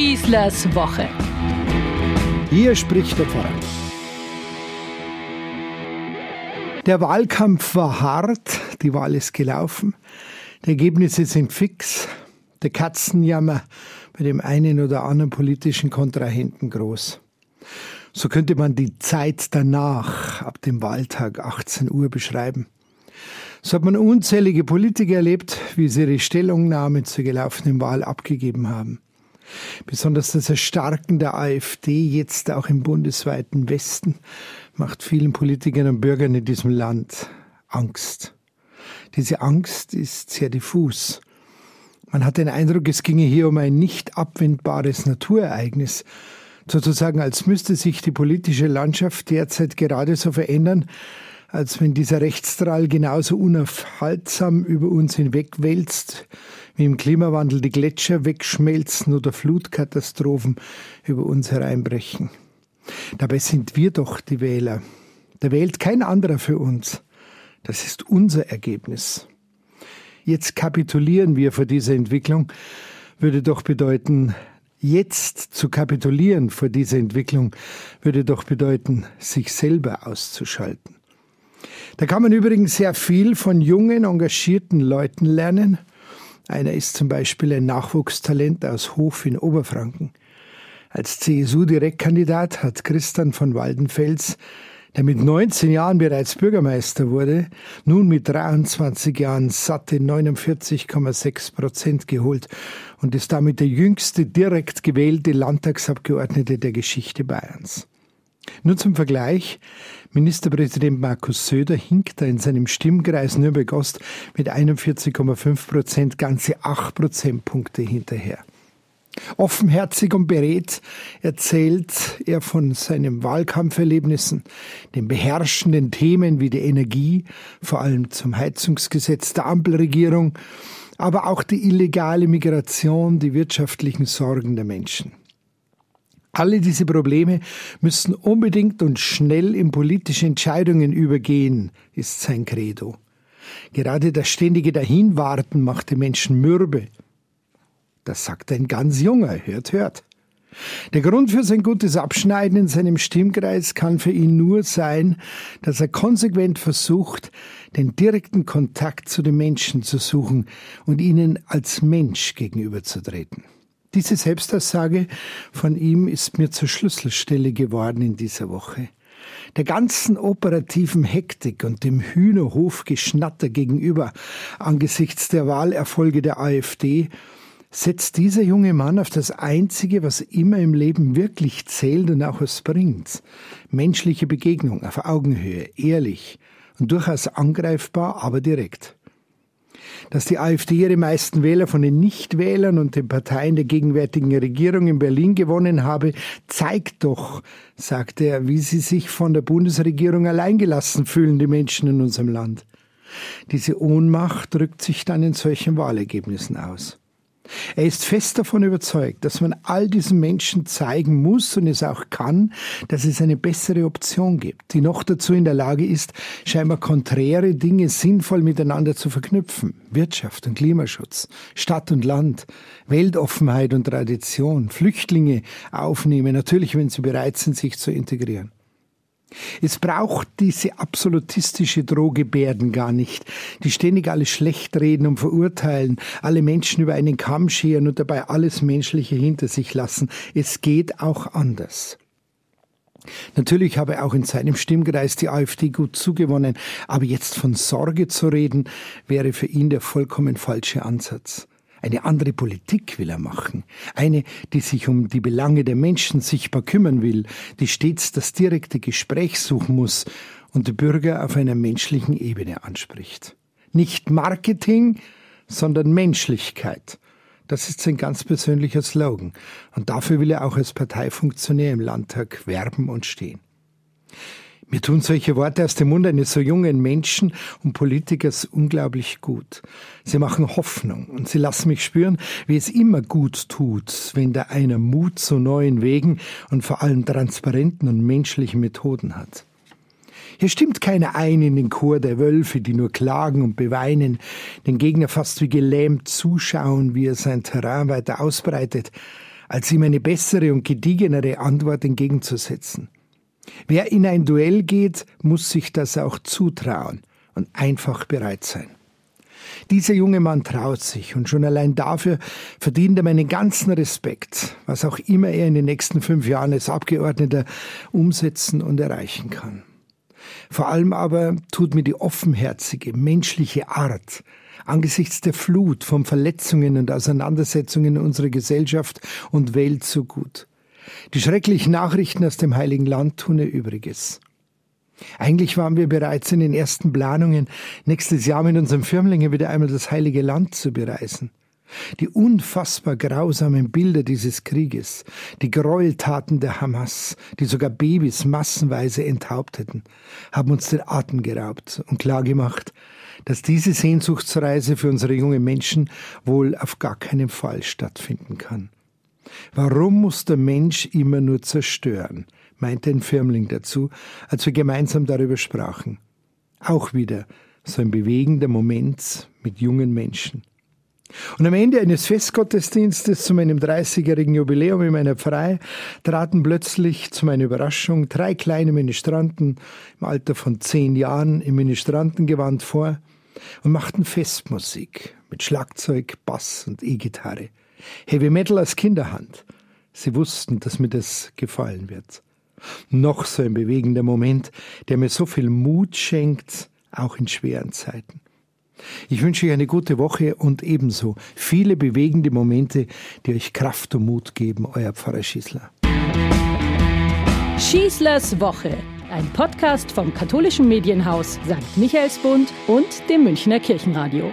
Schießlers Woche. Hier spricht der Pfarrer. Der Wahlkampf war hart, die Wahl ist gelaufen, die Ergebnisse sind fix, der Katzenjammer bei dem einen oder anderen politischen Kontrahenten groß. So könnte man die Zeit danach, ab dem Wahltag 18 Uhr, beschreiben. So hat man unzählige Politiker erlebt, wie sie ihre Stellungnahme zur gelaufenen Wahl abgegeben haben. Besonders das Erstarken der AfD jetzt auch im bundesweiten Westen macht vielen Politikern und Bürgern in diesem Land Angst. Diese Angst ist sehr diffus. Man hat den Eindruck, es ginge hier um ein nicht abwendbares Naturereignis, sozusagen als müsste sich die politische Landschaft derzeit gerade so verändern, als wenn dieser Rechtsstrahl genauso unaufhaltsam über uns hinwegwälzt, wie im Klimawandel die Gletscher wegschmelzen oder Flutkatastrophen über uns hereinbrechen. Dabei sind wir doch die Wähler. Da wählt kein anderer für uns. Das ist unser Ergebnis. Jetzt kapitulieren wir vor dieser Entwicklung, würde doch bedeuten, jetzt zu kapitulieren vor dieser Entwicklung, würde doch bedeuten, sich selber auszuschalten. Da kann man übrigens sehr viel von jungen, engagierten Leuten lernen. Einer ist zum Beispiel ein Nachwuchstalent aus Hof in Oberfranken. Als CSU-Direktkandidat hat Christian von Waldenfels, der mit 19 Jahren bereits Bürgermeister wurde, nun mit 23 Jahren satte 49,6 Prozent geholt und ist damit der jüngste direkt gewählte Landtagsabgeordnete der Geschichte Bayerns. Nur zum Vergleich, Ministerpräsident Markus Söder hinkt da in seinem Stimmkreis Nürnberg-Ost mit 41,5 Prozent ganze 8 Prozentpunkte hinterher. Offenherzig und beredt erzählt er von seinen Wahlkampferlebnissen, den beherrschenden Themen wie die Energie, vor allem zum Heizungsgesetz der Ampelregierung, aber auch die illegale Migration, die wirtschaftlichen Sorgen der Menschen. Alle diese Probleme müssen unbedingt und schnell in politische Entscheidungen übergehen, ist sein Credo. Gerade das ständige Dahinwarten macht die Menschen mürbe. Das sagt ein ganz junger, hört, hört. Der Grund für sein gutes Abschneiden in seinem Stimmkreis kann für ihn nur sein, dass er konsequent versucht, den direkten Kontakt zu den Menschen zu suchen und ihnen als Mensch gegenüberzutreten. Diese Selbstaussage von ihm ist mir zur Schlüsselstelle geworden in dieser Woche. Der ganzen operativen Hektik und dem Hühnerhofgeschnatter gegenüber angesichts der Wahlerfolge der AfD setzt dieser junge Mann auf das Einzige, was immer im Leben wirklich zählt und auch was bringt. Menschliche Begegnung auf Augenhöhe, ehrlich und durchaus angreifbar, aber direkt dass die AfD ihre meisten Wähler von den Nichtwählern und den Parteien der gegenwärtigen Regierung in Berlin gewonnen habe, zeigt doch, sagte er, wie sie sich von der Bundesregierung alleingelassen fühlen, die Menschen in unserem Land. Diese Ohnmacht drückt sich dann in solchen Wahlergebnissen aus. Er ist fest davon überzeugt, dass man all diesen Menschen zeigen muss und es auch kann, dass es eine bessere Option gibt, die noch dazu in der Lage ist, scheinbar konträre Dinge sinnvoll miteinander zu verknüpfen. Wirtschaft und Klimaschutz, Stadt und Land, Weltoffenheit und Tradition, Flüchtlinge aufnehmen, natürlich, wenn sie bereit sind, sich zu integrieren. Es braucht diese absolutistische Drohgebärden gar nicht, die ständig alles schlecht reden und verurteilen, alle Menschen über einen Kamm scheren und dabei alles Menschliche hinter sich lassen. Es geht auch anders. Natürlich habe auch in seinem Stimmkreis die AfD gut zugewonnen, aber jetzt von Sorge zu reden, wäre für ihn der vollkommen falsche Ansatz. Eine andere Politik will er machen. Eine, die sich um die Belange der Menschen sichtbar kümmern will, die stets das direkte Gespräch suchen muss und die Bürger auf einer menschlichen Ebene anspricht. Nicht Marketing, sondern Menschlichkeit. Das ist sein ganz persönlicher Slogan. Und dafür will er auch als Parteifunktionär im Landtag werben und stehen. Mir tun solche Worte aus dem Mund eines so jungen Menschen und Politikers unglaublich gut. Sie machen Hoffnung und sie lassen mich spüren, wie es immer gut tut, wenn da einer Mut zu neuen Wegen und vor allem transparenten und menschlichen Methoden hat. Hier stimmt keiner ein in den Chor der Wölfe, die nur klagen und beweinen, den Gegner fast wie gelähmt zuschauen, wie er sein Terrain weiter ausbreitet. als ihm eine bessere und gediegenere Antwort entgegenzusetzen. Wer in ein Duell geht, muss sich das auch zutrauen und einfach bereit sein. Dieser junge Mann traut sich und schon allein dafür verdient er meinen ganzen Respekt, was auch immer er in den nächsten fünf Jahren als Abgeordneter umsetzen und erreichen kann. Vor allem aber tut mir die offenherzige, menschliche Art, angesichts der Flut von Verletzungen und Auseinandersetzungen in unserer Gesellschaft und Welt so gut. Die schrecklichen Nachrichten aus dem Heiligen Land tun ihr Übriges. Eigentlich waren wir bereits in den ersten Planungen, nächstes Jahr mit unserem Firmlinge wieder einmal das Heilige Land zu bereisen. Die unfassbar grausamen Bilder dieses Krieges, die Gräueltaten der Hamas, die sogar Babys massenweise enthaupteten, haben uns den Atem geraubt und klargemacht, dass diese Sehnsuchtsreise für unsere jungen Menschen wohl auf gar keinen Fall stattfinden kann. Warum muss der Mensch immer nur zerstören? meinte ein Firmling dazu, als wir gemeinsam darüber sprachen. Auch wieder so ein bewegender Moment mit jungen Menschen. Und am Ende eines Festgottesdienstes zu meinem 30-jährigen Jubiläum in meiner Pfarrei traten plötzlich zu meiner Überraschung drei kleine Ministranten im Alter von zehn Jahren im Ministrantengewand vor und machten Festmusik mit Schlagzeug, Bass und E-Gitarre. Heavy Metal als Kinderhand. Sie wussten, dass mir das gefallen wird. Noch so ein bewegender Moment, der mir so viel Mut schenkt, auch in schweren Zeiten. Ich wünsche euch eine gute Woche und ebenso viele bewegende Momente, die euch Kraft und Mut geben, euer Pfarrer Schießler. Schießlers Woche, ein Podcast vom katholischen Medienhaus St. Michaelsbund und dem Münchner Kirchenradio.